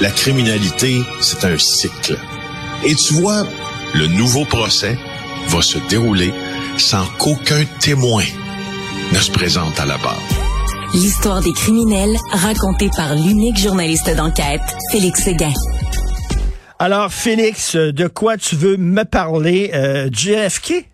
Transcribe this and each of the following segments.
la criminalité, c'est un cycle. Et tu vois, le nouveau procès va se dérouler sans qu'aucun témoin ne se présente à la barre. L'histoire des criminels racontée par l'unique journaliste d'enquête, Félix Séguin. Alors, Félix, de quoi tu veux me parler? Euh, JFK?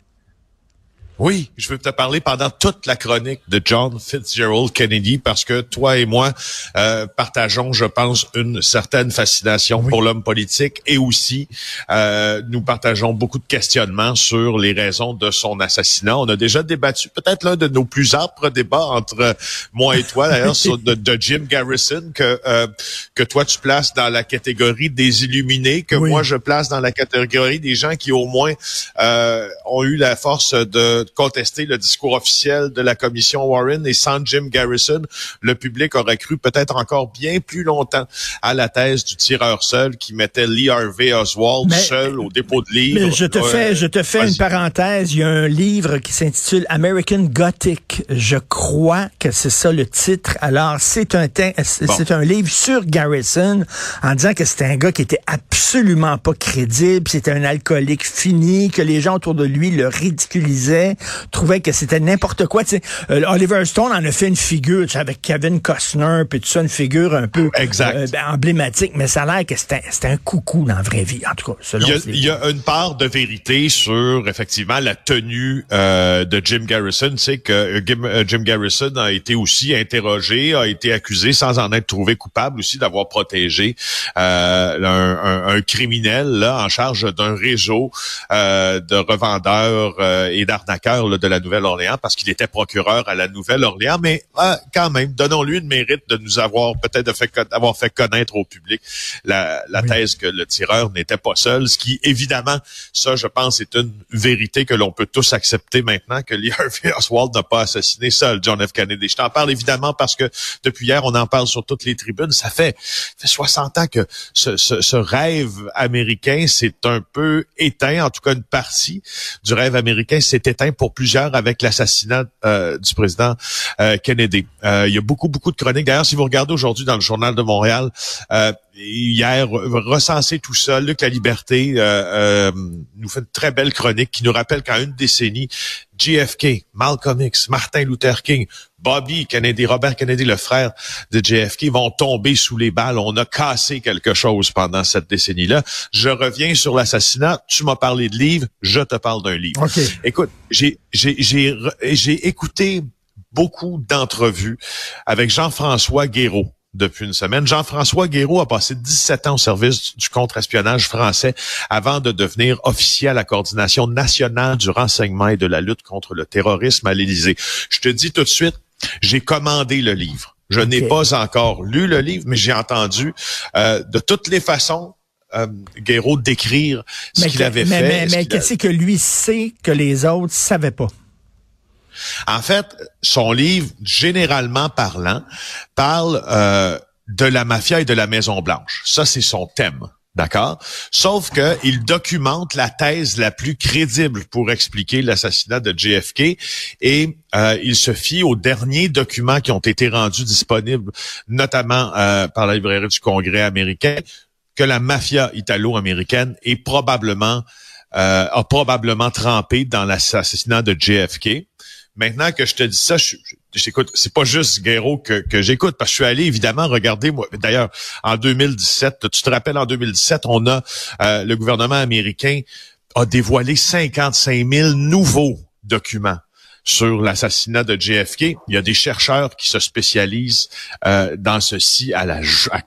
Oui, je veux te parler pendant toute la chronique de John Fitzgerald Kennedy parce que toi et moi euh, partageons, je pense, une certaine fascination pour l'homme politique et aussi euh, nous partageons beaucoup de questionnements sur les raisons de son assassinat. On a déjà débattu peut-être l'un de nos plus âpres débats entre moi et toi d'ailleurs de, de, Jim Garrison que euh, que toi tu places dans la catégorie des illuminés, que moi je place dans la catégorie des gens qui au moins euh, ont eu la force de contester le discours officiel de la commission Warren et sans Jim Garrison, le public aurait cru peut-être encore bien plus longtemps à la thèse du tireur seul qui mettait Lee Harvey Oswald seul au dépôt de livres. Mais je te fais, je te fais une parenthèse. Il y a un livre qui s'intitule American Gothic. Je crois que c'est ça le titre. Alors, c'est un, c'est un livre sur Garrison en disant que c'était un gars qui était absolument pas crédible, c'était un alcoolique fini, que les gens autour de lui le ridiculisaient trouvait que c'était n'importe quoi. Tu sais, euh, Oliver Stone en a fait une figure tu sais, avec Kevin Costner, puis tout ça, une figure un peu euh, ben, emblématique, mais ça a l'air que c'était un coucou dans la vraie vie, en tout cas. Selon il, y a, il y a une part de vérité sur, effectivement, la tenue euh, de Jim Garrison. Tu sais que Jim, Garrison a été aussi interrogé, a été accusé sans en être trouvé coupable aussi d'avoir protégé un, un, un, criminel là en charge d'un réseau de revendeurs et d'arnaqueurs de la Nouvelle-Orléans parce qu'il était procureur à la Nouvelle-Orléans, mais ah, quand même, donnons-lui une mérite de nous avoir peut-être fait, fait connaître au public la, thèse que le tireur n'était pas seul, ce qui, évidemment, ça, je pense, est une vérité que l'on peut tous accepter maintenant, que Lee Harvey Oswald n'a pas assassiné seul John F. Kennedy. Je t'en parle évidemment parce que depuis hier, on en parle sur toutes les tribunes. Ça fait, fait 60 ans que ce, ce rêve américain s'est un peu éteint, en tout cas une partie du rêve américain s'est éteint pour plusieurs avec l'assassinat euh, du président euh, Kennedy. Euh, il y a beaucoup, beaucoup de chroniques. D'ailleurs, si vous regardez aujourd'hui dans le Journal de Montréal, hier, recenser tout ça, Luc La Liberté nous fait une très belle chronique qui nous rappelle qu'en une décennie, JFK, Malcolm X, Martin Luther King, Bobby Kennedy, Robert Kennedy, le frère de JFK, vont tomber sous les balles. On a cassé quelque chose pendant cette décennie-là. Je reviens sur l'assassinat. Tu m'as parlé de livres, je te parle d'un livre. Écoute, j'ai, j'ai, j'ai, j'ai écouté beaucoup d'entrevues avec Jean-François Guéraud depuis une semaine. Jean-François Guéraud a passé 17 ans au service du contre-espionnage français avant de devenir officier à la coordination nationale du renseignement et de la lutte contre le terrorisme à l'Élysée. Je te dis tout de suite, j'ai commandé le livre. Je n'ai pas encore lu le livre, mais j'ai entendu euh, de toutes les façons euh, Guéraud décrire ce qu'il avait mais, fait. Mais, mais qu'est-ce que lui sait que les autres savaient pas? En fait, son livre, généralement parlant, parle euh, de la mafia et de la Maison Blanche. Ça, c'est son thème. D'accord? Sauf que il documente la thèse la plus crédible pour expliquer l'assassinat de JFK et euh, il se fie aux derniers documents qui ont été rendus disponibles, notamment euh, par la librairie du Congrès américain, que la mafia italo-américaine est probablement a probablement trempé dans l'assassinat de JFK. Maintenant que je te dis ça, je, j'écoute, c'est pas juste Guéraud que, que j'écoute, parce que je suis allé évidemment regarder, moi, d'ailleurs, en 2017, tu te rappelles, en 2017, on a, euh, le gouvernement américain a dévoilé 55 000 nouveaux documents sur l'assassinat de JFK. Il y a des chercheurs qui se spécialisent euh, dans ceci à, la,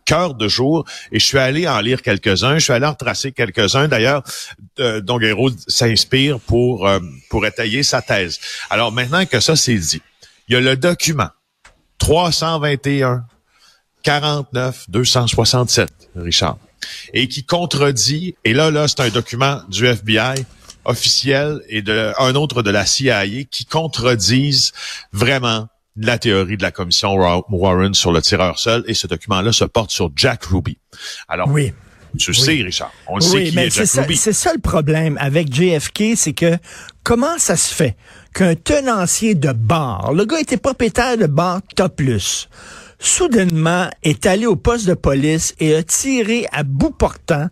cœur de jour. Et je suis allé en lire quelques-uns. Je suis allé en tracer quelques-uns. D'ailleurs, euh, dont s'inspire pour, euh, pour étayer sa thèse. Alors maintenant que ça c'est dit, il y a le document 321 49 267, Richard, et qui contredit, et là, là, c'est un document du FBI, officiels et de, un autre de la CIA qui contredisent vraiment la théorie de la commission Warren sur le tireur seul et ce document-là se porte sur Jack Ruby. Alors, oui. Tu sais, Richard, on le sait qui est Jack Ruby. C'est ça le problème avec JFK, c'est que comment ça se fait qu'un tenancier de bar, le gars était propriétaire de bar Top Plus, soudainement est allé au poste de police et a tiré à bout portant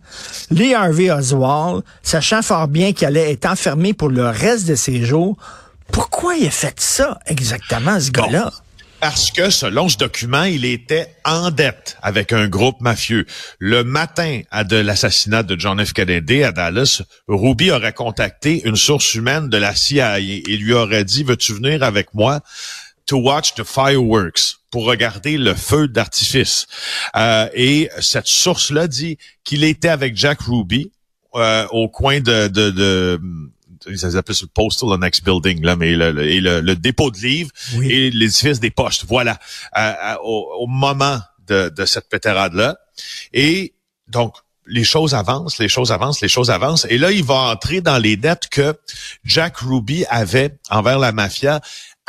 Lee Harvey Oswald, sachant fort bien qu'il allait être enfermé pour le reste de ses jours. Pourquoi il a fait ça exactement, ce gars-là? Parce que selon ce document, il était en dette avec un groupe mafieux. Le matin de l'assassinat de John F. Kennedy à Dallas, Ruby aurait contacté une source humaine de la CIA et lui aurait dit, veux-tu venir avec moi to watch the fireworks pour regarder le feu d'artifice. Euh, et cette source-là dit qu'il était avec Jack Ruby euh, au coin de, de, de ils appellent ça le postal next building là, mais le, le, le, dépôt de livres et l'édifice des postes. Voilà, au, moment de, de cette pétérade là. Et donc les choses avancent, les choses avancent, les choses avancent. Et là, il va entrer dans les dettes que Jack Ruby avait envers la mafia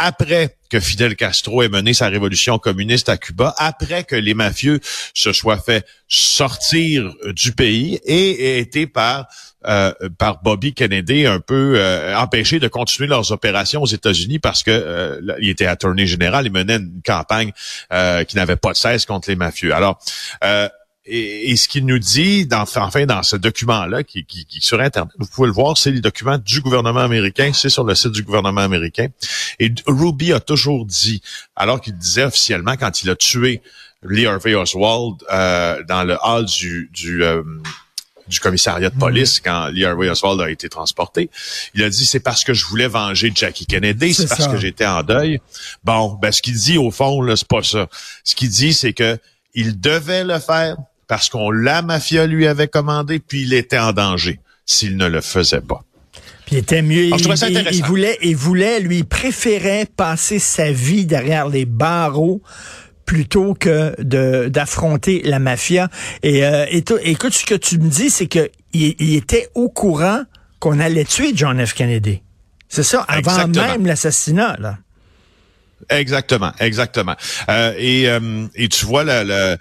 après que Fidel Castro ait mené sa révolution communiste à Cuba, après que les mafieux se soient fait sortir du pays et aient été par euh, par Bobby Kennedy un peu euh, empêchés de continuer leurs opérations aux États-Unis parce que euh, il était attorney général, il menait une campagne qui n'avait pas de cesse contre les mafieux. Alors et, ce qu'il nous dit, dans, enfin, dans ce document-là, qui, qui, qui, sur Internet, vous pouvez le voir, c'est les documents du gouvernement américain, c'est sur le site du gouvernement américain. Et Ruby a toujours dit, alors qu'il disait officiellement quand il a tué Lee Harvey Oswald euh, dans le hall du, du, euh, du commissariat de police mm. quand Lee Harvey Oswald a été transporté. Il a dit c'est parce que je voulais venger Jackie Kennedy, c'est parce que j'étais en deuil. Bon, ben ce qu'il dit au fond là, c'est pas ça. Ce qu'il dit c'est que il devait le faire parce qu'on la mafia lui avait commandé, puis il était en danger s'il ne le faisait pas. Puis il était mieux. il, voulait, il voulait, lui, préférait passer sa vie derrière les barreaux plutôt que de d'affronter la mafia. Et, euh, écoute, ce que tu me dis, c'est que il, était au courant qu'on allait tuer John F. Kennedy. C'est ça, avant même l'assassinat, là. Exactement, exactement. Euh, et, euh, et tu vois le,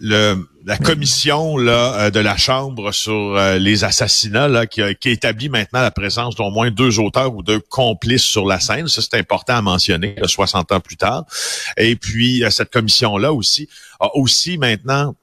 le, la commission là euh, de la chambre sur euh, les assassinats là qui, qui établit maintenant la présence d'au moins deux auteurs ou deux complices sur la scène. Ça c'est important à mentionner 60 ans plus tard. Et puis cette commission là aussi a aussi maintenant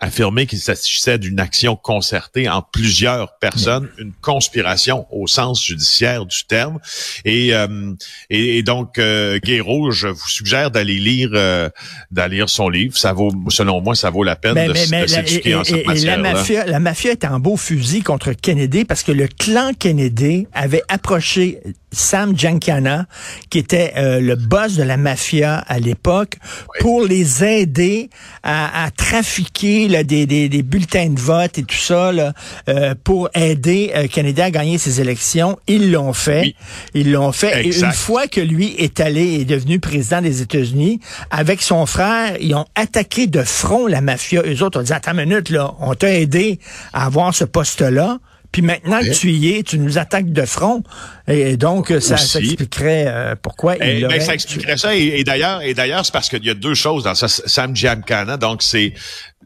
affirmé qu'il s'agissait d'une action concertée en plusieurs personnes, une conspiration au sens judiciaire du terme. Et, euh, et, donc, euh, Guéraud, je vous suggère d'aller lire euh, d'aller lire son livre. Ça vaut, selon moi, ça vaut la peine de, s'éduquer en cette matière. La mafia, la mafia est en beau fusil contre Kennedy parce que le clan Kennedy avait approché Sam Giancana, qui était euh, le boss de la mafia à l'époque, pour les aider à, à trafiquer là, des, des, des, bulletins de vote et tout ça, là, euh, pour aider euh, Kennedy à gagner ses élections. Ils l'ont fait. Ils l'ont fait. Et une fois que lui est allé et est devenu président des États-Unis, avec son frère, ils ont attaqué de front la mafia. Eux autres ont dit, attends une minute, là, on t'a aidé à avoir ce poste-là. Puis maintenant que tu y es, tu nous attaques de front. Et donc, ça, expliquerait euh, pourquoi il ben, Ça expliquerait ça. Et, d'ailleurs, et d'ailleurs, c'est parce qu'il y a deux choses dans ça. Sam Giancana, donc c'est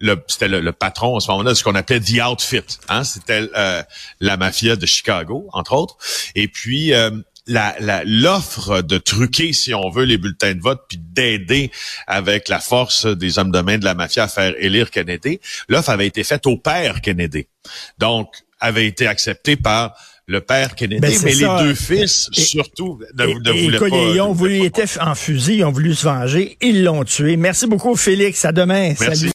le, c'était le, patron à ce moment-là de ce qu'on appelait The Outfit. Hein? C'était euh, la mafia de Chicago, entre autres. Et puis, euh, la, l'offre de truquer, si on veut, les bulletins de vote, puis d'aider avec la force des hommes de main de la mafia à faire élire Kennedy, l'offre avait été faite au père Kennedy. Donc, avait été accepté par le père Kennedy, ben, mais les deux fils, surtout, ne, voulaient pas. Ils ont voulu, ils étaient en fusil, ils ont voulu se venger, ils l'ont tué. Merci beaucoup, Félix. À demain. Merci. Salut.